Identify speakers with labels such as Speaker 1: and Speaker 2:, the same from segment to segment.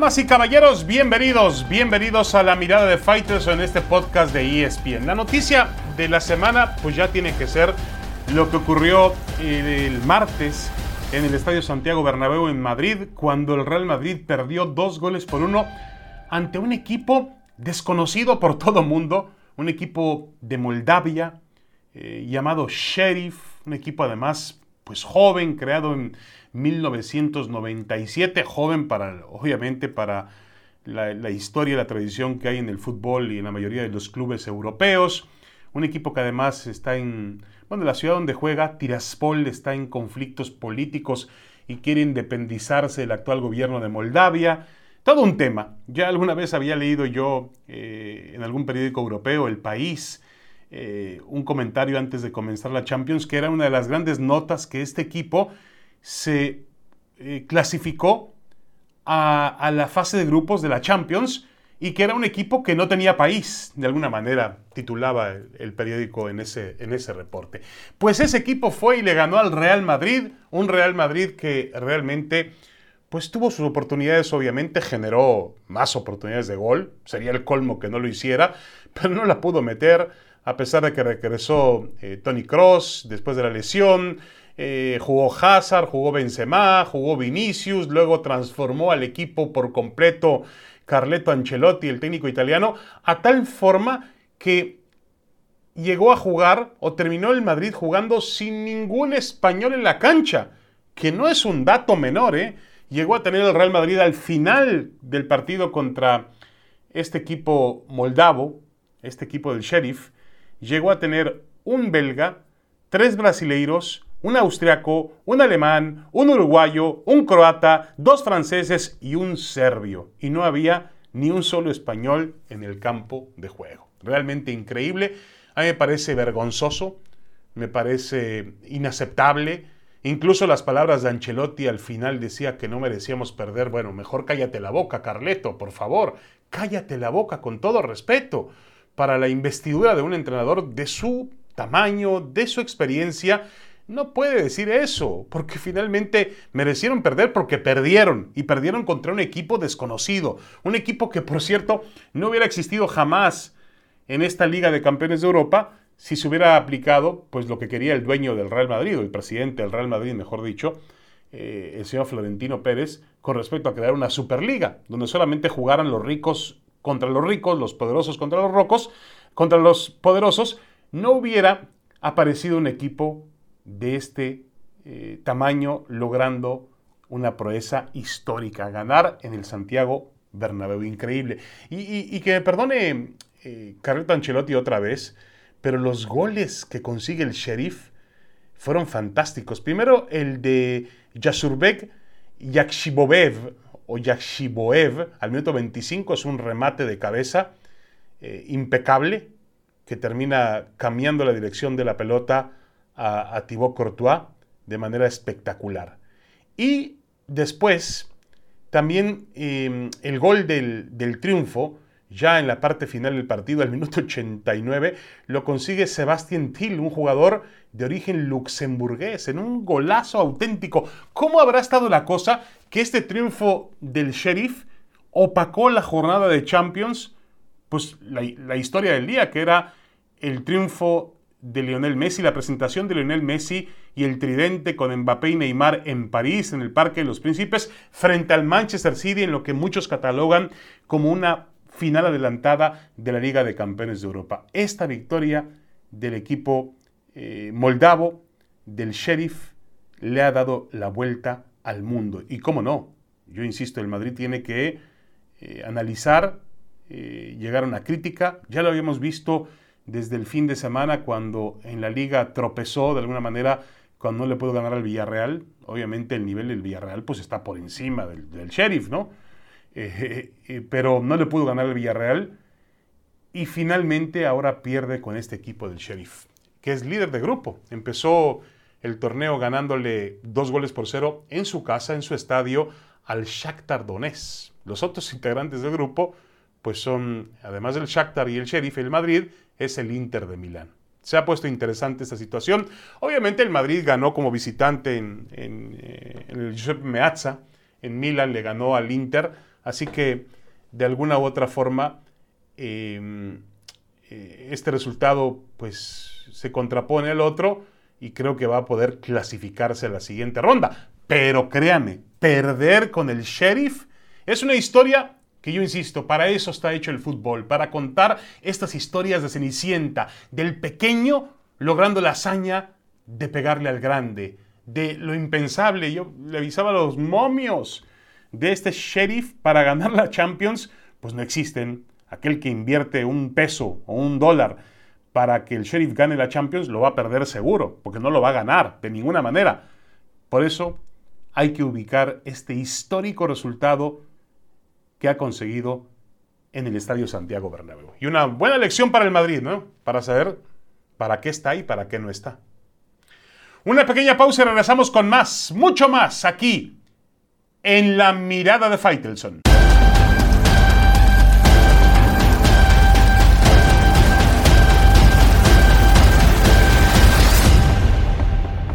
Speaker 1: Damas y caballeros, bienvenidos, bienvenidos a la mirada de Fighters en este podcast de ESPN. La noticia de la semana pues ya tiene que ser lo que ocurrió el martes en el Estadio Santiago Bernabéu en Madrid cuando el Real Madrid perdió dos goles por uno ante un equipo desconocido por todo mundo, un equipo de Moldavia eh, llamado Sheriff, un equipo además pues joven, creado en 1997, joven para, obviamente, para la, historia y la tradición que hay en el fútbol y en la mayoría de los clubes europeos. Un equipo que además está en, bueno, la ciudad donde juega, Tiraspol, está en conflictos políticos y quiere independizarse del actual gobierno de Moldavia. Todo un tema. Ya alguna vez había leído yo eh, en algún periódico europeo, El País, eh, un comentario antes de comenzar la Champions, que era una de las grandes notas que este equipo se eh, clasificó a, la fase de grupos de la Champions y que era un equipo que no tenía país, de alguna manera titulaba el, periódico en ese, en ese reporte. Pues ese equipo fue y le ganó al Real Madrid, un Real Madrid que realmente pues tuvo sus oportunidades, obviamente generó más oportunidades de gol, sería el colmo que no lo hiciera, pero no la pudo meter, a pesar de que regresó eh, Tony Cross después de la lesión, eh, jugó Hazard, jugó Benzema, jugó Vinicius, luego transformó al equipo por completo Carleto Ancelotti, el técnico italiano, a tal forma que llegó a jugar o terminó el Madrid jugando sin ningún español en la cancha, que no es un dato menor, ¿eh? Llegó a tener el Real Madrid al final del partido contra este equipo moldavo, este equipo del Sheriff, llegó a tener un belga, tres brasileiros, un austriaco, un alemán, un uruguayo, un croata, dos franceses y un serbio. Y no había ni un solo español en el campo de juego. Realmente increíble. A mí me parece vergonzoso, me parece inaceptable. Incluso las palabras de Ancelotti al final decía que no merecíamos perder. Bueno, mejor cállate la boca, Carleto, por favor. Cállate la boca con todo respeto para la investidura de un entrenador de su tamaño, de su experiencia no puede decir eso, porque finalmente merecieron perder porque perdieron y perdieron contra un equipo desconocido, un equipo que por cierto no hubiera existido jamás en esta Liga de Campeones de Europa si se hubiera aplicado pues lo que quería el dueño del Real Madrid, o el presidente del Real Madrid, mejor dicho, eh, el señor Florentino Pérez, con respecto a crear una Superliga, donde solamente jugaran los ricos contra los ricos, los poderosos contra los rocos, contra los poderosos, no hubiera aparecido un equipo de este eh, tamaño logrando una proeza histórica, ganar en el Santiago Bernabéu, increíble. Y, que me perdone eh, Ancelotti otra vez, pero los goles que consigue el Sheriff fueron fantásticos. Primero el de Yasurbek Yakshibovev, o Yakshiboev, al minuto 25, es un remate de cabeza eh, impecable, que termina cambiando la dirección de la pelota a, Thibaut Courtois de manera espectacular. Y después, también em, el gol del, triunfo, ya en la parte final del partido, al minuto 89, lo consigue Sebastián Till, un jugador de origen luxemburgués, en un golazo auténtico. ¿Cómo habrá estado la cosa que este triunfo del Sheriff opacó la jornada de Champions? Pues la, la historia del día, que era el triunfo de Lionel Messi, la presentación de Lionel Messi y el tridente con Mbappé y Neymar en París, en el Parque de los Príncipes, frente al Manchester City, en lo que muchos catalogan como una final adelantada de la Liga de Campeones de Europa. Esta victoria del equipo eh, moldavo, del Sheriff, le ha dado la vuelta al mundo. Y cómo no, yo insisto, el Madrid tiene que eh, analizar, eh, llegar a una crítica, ya lo habíamos visto desde el fin de semana cuando en la liga tropezó de alguna manera cuando no le pudo ganar al Villarreal. Obviamente el nivel del Villarreal pues está por encima del, Sheriff, ¿no? Eh, pero no le pudo ganar al Villarreal y finalmente ahora pierde con este equipo del Sheriff, que es líder de grupo. Empezó el torneo ganándole dos goles por cero en su casa, en su estadio, al Shakhtar Donetsk. Los otros integrantes del grupo pues son, además del Shakhtar y el Sheriff, el Madrid, es el Inter de Milán. Se ha puesto interesante esta situación. Obviamente el Madrid ganó como visitante en, eh, el Giuseppe Meazza. En Milán le ganó al Inter Así que, de alguna u otra forma, em, eh, este resultado pues se contrapone al otro y creo que va a poder clasificarse a la siguiente ronda. Pero créame, perder con el sheriff es una historia que yo insisto, para eso está hecho el fútbol, para contar estas historias de Cenicienta, del pequeño logrando la hazaña de pegarle al grande, de lo impensable. Yo le avisaba a los momios de este sheriff para ganar la Champions, pues no existen. Aquel que invierte un peso o un dólar para que el sheriff gane la Champions lo va a perder seguro, porque no lo va a ganar de ninguna manera. Por eso hay que ubicar este histórico resultado que ha conseguido en el Estadio Santiago Bernabéu. Y una buena lección para el Madrid, ¿no? Para saber para qué está y para qué no está. Una pequeña pausa y regresamos con más, mucho más, aquí, en la mirada de Faitelson.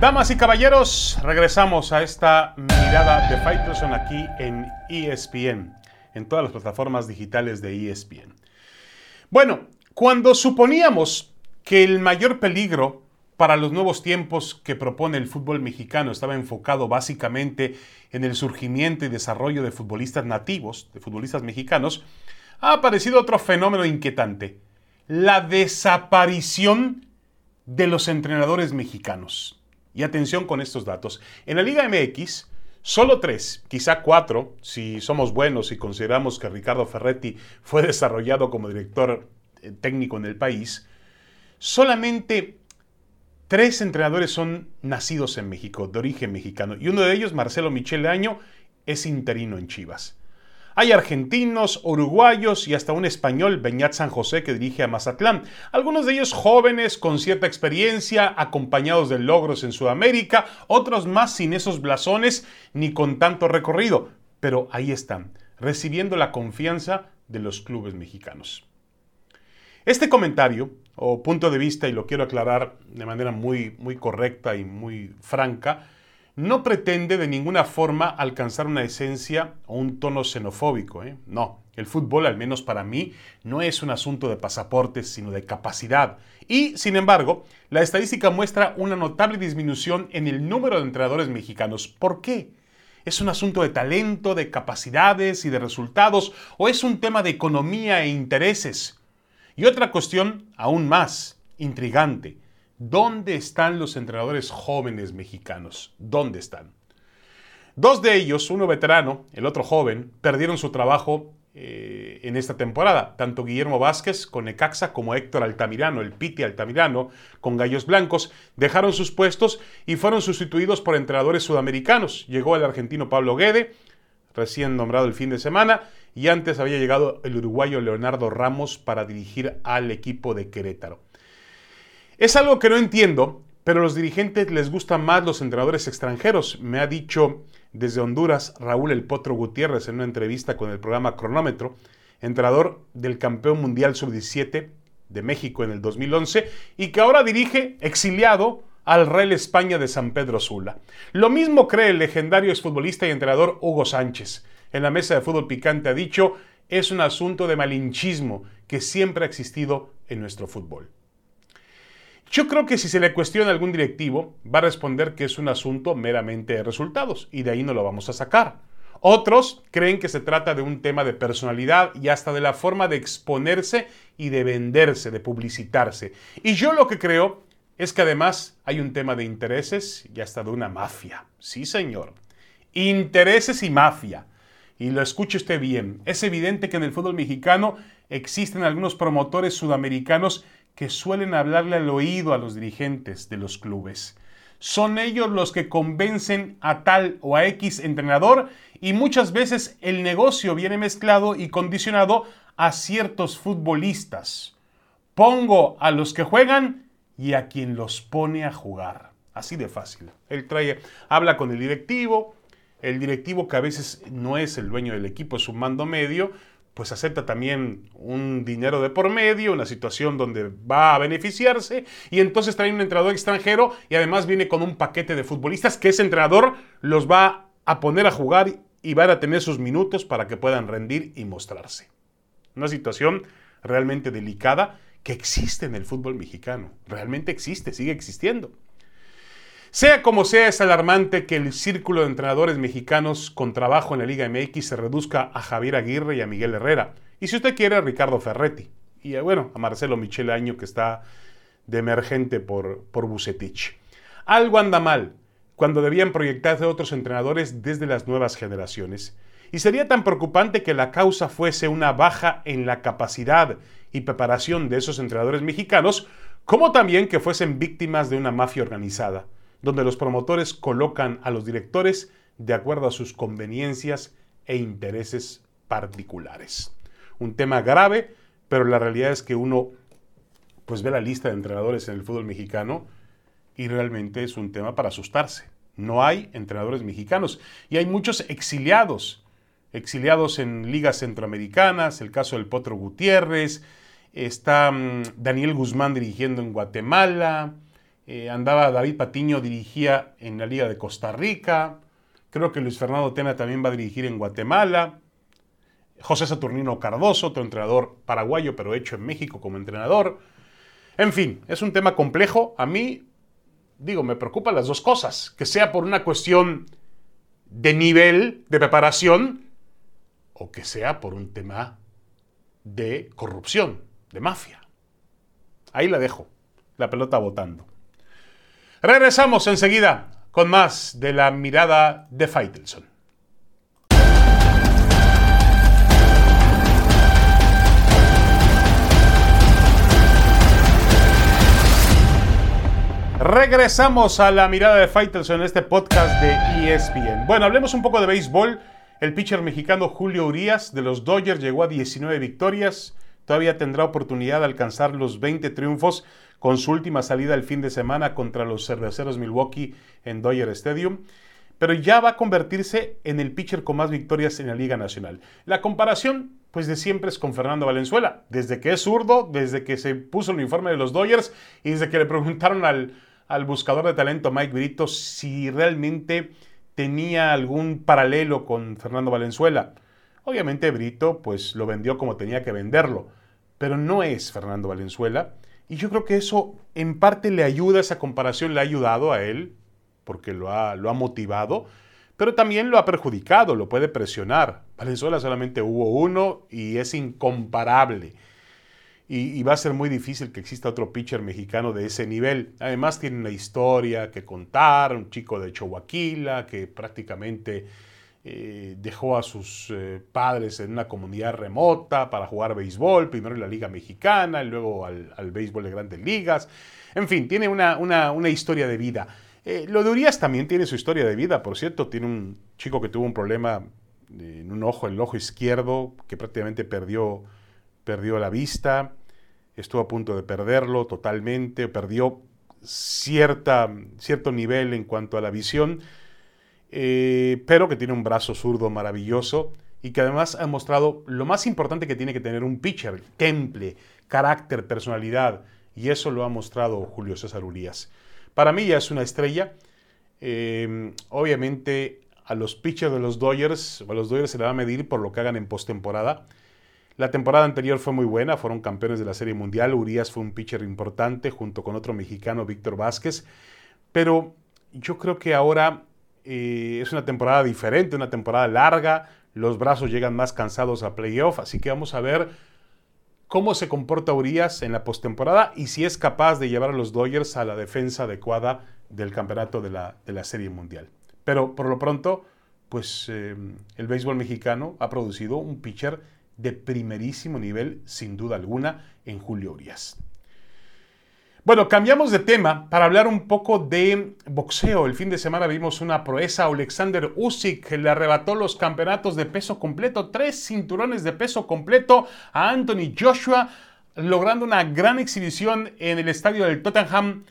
Speaker 1: Damas y caballeros, regresamos a esta mirada de Faitelson aquí en ESPN, en todas las plataformas digitales de ESPN. Bueno, cuando suponíamos que el mayor peligro para los nuevos tiempos que propone el fútbol mexicano estaba enfocado básicamente en el surgimiento y desarrollo de futbolistas nativos, de futbolistas mexicanos, ha aparecido otro fenómeno inquietante, la desaparición de los entrenadores mexicanos. Y atención con estos datos. En la Liga MX, solo tres, quizá cuatro, si somos buenos y consideramos que Ricardo Ferretti fue desarrollado como director eh, técnico en el país, solamente tres entrenadores son nacidos en México, de origen mexicano. Y uno de ellos, Marcelo Michele Año, es interino en Chivas. Hay argentinos, uruguayos y hasta un español, Beñat San José, que dirige a Mazatlán. Algunos de ellos jóvenes, con cierta experiencia, acompañados de logros en Sudamérica, otros más sin esos blasones ni con tanto recorrido. Pero ahí están, recibiendo la confianza de los clubes mexicanos. Este comentario o punto de vista, y lo quiero aclarar de manera muy, muy correcta y muy franca, no pretende de ninguna forma alcanzar una esencia o un tono xenofóbico. ¿eh? No, el fútbol, al menos para mí, no es un asunto de pasaportes, sino de capacidad. Y, sin embargo, la estadística muestra una notable disminución en el número de entrenadores mexicanos. ¿Por qué? ¿Es un asunto de talento, de capacidades y de resultados? ¿O es un tema de economía e intereses? Y otra cuestión aún más intrigante. ¿Dónde están los entrenadores jóvenes mexicanos? ¿Dónde están? Dos de ellos, uno veterano, el otro joven, perdieron su trabajo eh, en esta temporada. Tanto Guillermo Vázquez con Necaxa como Héctor Altamirano, el Piti Altamirano, con Gallos Blancos, dejaron sus puestos y fueron sustituidos por entrenadores sudamericanos. Llegó el argentino Pablo Guede, recién nombrado el fin de semana, y antes había llegado el uruguayo Leonardo Ramos para dirigir al equipo de Querétaro. Es algo que no entiendo, pero a los dirigentes les gustan más los entrenadores extranjeros. Me ha dicho desde Honduras Raúl El Potro Gutiérrez en una entrevista con el programa Cronómetro, entrenador del campeón mundial sub-17 de México en el 2011 y que ahora dirige exiliado al Real España de San Pedro Sula. Lo mismo cree el legendario exfutbolista y entrenador Hugo Sánchez. En la mesa de fútbol picante ha dicho, es un asunto de malinchismo que siempre ha existido en nuestro fútbol. Yo creo que si se le cuestiona a algún directivo, va a responder que es un asunto meramente de resultados y de ahí no lo vamos a sacar. Otros creen que se trata de un tema de personalidad y hasta de la forma de exponerse y de venderse, de publicitarse. Y yo lo que creo es que además hay un tema de intereses y hasta de una mafia. Sí, señor. Intereses y mafia. Y lo escuche usted bien. Es evidente que en el fútbol mexicano existen algunos promotores sudamericanos que suelen hablarle al oído a los dirigentes de los clubes. Son ellos los que convencen a tal o a X entrenador y muchas veces el negocio viene mezclado y condicionado a ciertos futbolistas. Pongo a los que juegan y a quien los pone a jugar. Así de fácil. Él trae, habla con el directivo, el directivo que a veces no es el dueño del equipo, es un mando medio, pues acepta también un dinero de por medio, una situación donde va a beneficiarse y entonces trae un entrenador extranjero y además viene con un paquete de futbolistas que ese entrenador los va a poner a jugar y van a tener sus minutos para que puedan rendir y mostrarse. Una situación realmente delicada que existe en el fútbol mexicano. Realmente existe, sigue existiendo. Sea como sea, es alarmante que el círculo de entrenadores mexicanos con trabajo en la Liga MX se reduzca a Javier Aguirre y a Miguel Herrera. Y si usted quiere, a Ricardo Ferretti. Y eh, bueno, a Marcelo Michele Año, que está de emergente por, por Bucetich. Algo anda mal cuando debían proyectarse otros entrenadores desde las nuevas generaciones. Y sería tan preocupante que la causa fuese una baja en la capacidad y preparación de esos entrenadores mexicanos, como también que fuesen víctimas de una mafia organizada donde los promotores colocan a los directores de acuerdo a sus conveniencias e intereses particulares. Un tema grave, pero la realidad es que uno pues ve la lista de entrenadores en el fútbol mexicano y realmente es un tema para asustarse. No hay entrenadores mexicanos y hay muchos exiliados, exiliados en ligas centroamericanas, el caso del Potro Gutiérrez, está mm, Daniel Guzmán dirigiendo en Guatemala, eh, andaba David Patiño, dirigía en la Liga de Costa Rica. Creo que Luis Fernando Tena también va a dirigir en Guatemala. José Saturnino Cardoso, otro entrenador paraguayo, pero hecho en México como entrenador. En fin, es un tema complejo. A mí, digo, me preocupan las dos cosas. Que sea por una cuestión de nivel de preparación o que sea por un tema de corrupción, de mafia. Ahí la dejo, la pelota botando. Regresamos enseguida con más de la mirada de Faitelson. Regresamos a la mirada de Faitelson en este podcast de ESPN. Bueno, hablemos un poco de béisbol. El pitcher mexicano Julio Urias de los Dodgers llegó a 19 victorias. Todavía tendrá oportunidad de alcanzar los 20 triunfos con su última salida el fin de semana contra los cerveceros Milwaukee en Dodger Stadium, pero ya va a convertirse en el pitcher con más victorias en la Liga Nacional. La comparación, pues de siempre es con Fernando Valenzuela, desde que es zurdo, desde que se puso el uniforme de los Dodgers y desde que le preguntaron al, al buscador de talento Mike Brito si realmente tenía algún paralelo con Fernando Valenzuela. Obviamente Brito pues lo vendió como tenía que venderlo, pero no es Fernando Valenzuela y yo creo que eso en parte le ayuda, esa comparación le ha ayudado a él, porque lo ha, lo ha motivado, pero también lo ha perjudicado, lo puede presionar. Valenzuela solamente hubo uno y es incomparable. Y, va a ser muy difícil que exista otro pitcher mexicano de ese nivel. Además tiene una historia que contar, un chico de Chihuahua que prácticamente eh, dejó a sus eh, padres en una comunidad remota para jugar béisbol, primero en la Liga Mexicana, y luego al, béisbol de grandes ligas. En fin, tiene una, historia de vida. Eh, lo de Urias también tiene su historia de vida, por cierto, tiene un chico que tuvo un problema en un ojo, en el ojo izquierdo, que prácticamente perdió, perdió la vista, estuvo a punto de perderlo totalmente, perdió cierta, cierto nivel en cuanto a la visión eh, pero que tiene un brazo zurdo maravilloso y que además ha mostrado lo más importante que tiene que tener un pitcher, temple, carácter, personalidad, y eso lo ha mostrado Julio César Urias. Para mí ya es una estrella. Eh, obviamente a los pitchers de los Dodgers, a los Dodgers se le va a medir por lo que hagan en postemporada. La temporada anterior fue muy buena, fueron campeones de la Serie Mundial. Urias fue un pitcher importante junto con otro mexicano, Víctor Vázquez. Pero yo creo que ahora eh, es una temporada diferente, una temporada larga. Los brazos llegan más cansados a playoff, así que vamos a ver cómo se comporta Urias en la postemporada y si es capaz de llevar a los Dodgers a la defensa adecuada del campeonato de la, Serie Mundial. Pero por lo pronto, pues eh, el béisbol mexicano ha producido un pitcher de primerísimo nivel, sin duda alguna, en Julio Urias. Bueno, cambiamos de tema para hablar un poco de boxeo. El fin de semana vimos una proeza. Alexander Usyk le arrebató los campeonatos de peso completo, tres cinturones de peso completo a Anthony Joshua, logrando una gran exhibición en el estadio del Tottenham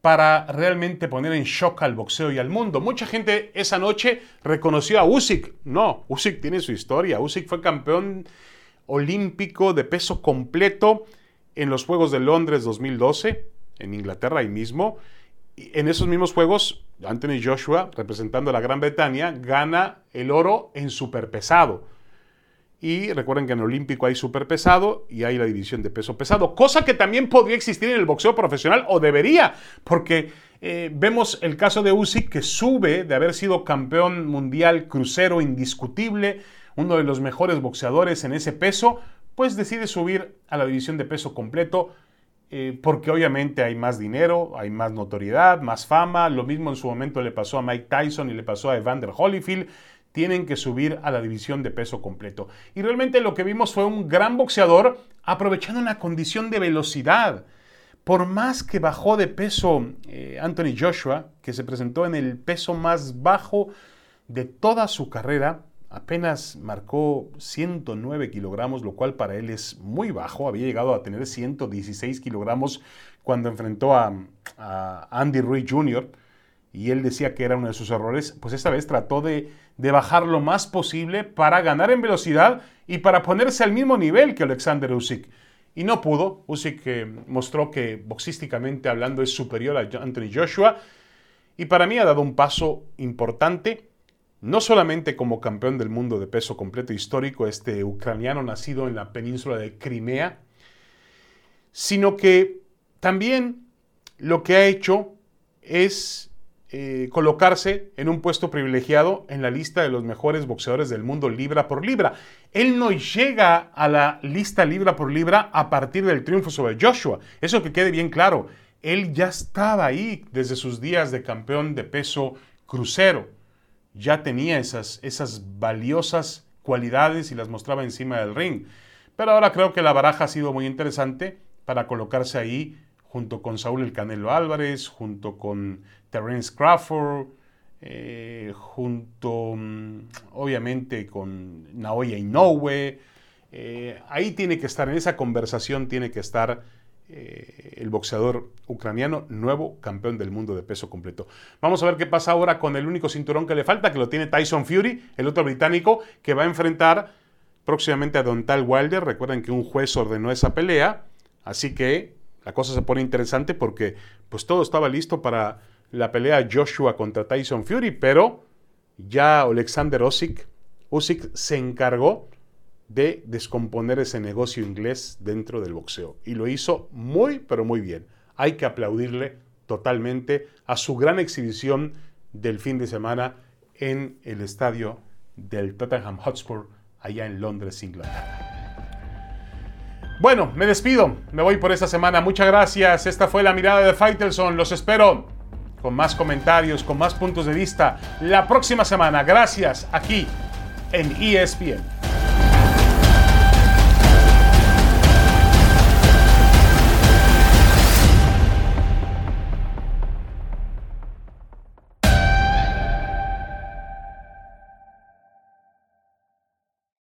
Speaker 1: para realmente poner en shock al boxeo y al mundo. Mucha gente esa noche reconoció a Usyk. No, Usyk tiene su historia. Usyk fue campeón olímpico de peso completo en los Juegos de Londres 2012 en Inglaterra ahí mismo, en esos mismos juegos, Anthony Joshua, representando a la Gran Bretaña, gana el oro en superpesado. Y recuerden que en el Olímpico hay superpesado y hay la división de peso pesado, cosa que también podría existir en el boxeo profesional o debería, porque eh, vemos el caso de Usyk que sube de haber sido campeón mundial crucero indiscutible, uno de los mejores boxeadores en ese peso, pues decide subir a la división de peso completo eh, porque obviamente hay más dinero, hay más notoriedad, más fama. Lo mismo en su momento le pasó a Mike Tyson y le pasó a Evander Holyfield. Tienen que subir a la división de peso completo. Y realmente lo que vimos fue un gran boxeador aprovechando una condición de velocidad. Por más que bajó de peso eh, Anthony Joshua, que se presentó en el peso más bajo de toda su carrera, apenas marcó 109 kilogramos, lo cual para él es muy bajo. Había llegado a tener 116 kilogramos cuando enfrentó a, Andy Ruiz Jr. y él decía que era uno de sus errores. Pues esta vez trató de, bajar lo más posible para ganar en velocidad y para ponerse al mismo nivel que Alexander Usyk. Y no pudo. Usyk eh, mostró que boxísticamente hablando es superior a Anthony Joshua. Y para mí ha dado un paso importante no solamente como campeón del mundo de peso completo histórico, este ucraniano nacido en la península de Crimea, sino que también lo que ha hecho es eh, colocarse en un puesto privilegiado en la lista de los mejores boxeadores del mundo libra por libra. Él no llega a la lista libra por libra a partir del triunfo sobre Joshua. Eso que quede bien claro. Él ya estaba ahí desde sus días de campeón de peso crucero ya tenía esas, esas valiosas cualidades y las mostraba encima del ring. Pero ahora creo que la baraja ha sido muy interesante para colocarse ahí junto con Saúl El Canelo Álvarez, junto con Terence Crawford, eh, junto mm, obviamente con Naoya Inoue. Eh, ahí tiene que estar, en esa conversación tiene que estar eh, el boxeador ucraniano, nuevo campeón del mundo de peso completo. Vamos a ver qué pasa ahora con el único cinturón que le falta, que lo tiene Tyson Fury, el otro británico, que va a enfrentar próximamente a Dontal Wilder. Recuerden que un juez ordenó esa pelea, así que la cosa se pone interesante porque pues todo estaba listo para la pelea Joshua contra Tyson Fury, pero ya Alexander Usyk, Usyk se encargó de descomponer ese negocio inglés dentro del boxeo. Y lo hizo muy, pero muy bien. Hay que aplaudirle totalmente a su gran exhibición del fin de semana en el estadio del Tottenham Hotspur, allá en Londres, Inglaterra. Bueno, me despido, me voy por esta semana. Muchas gracias. Esta fue la mirada de Faitelson. Los espero con más comentarios, con más puntos de vista la próxima semana. Gracias aquí en ESPN.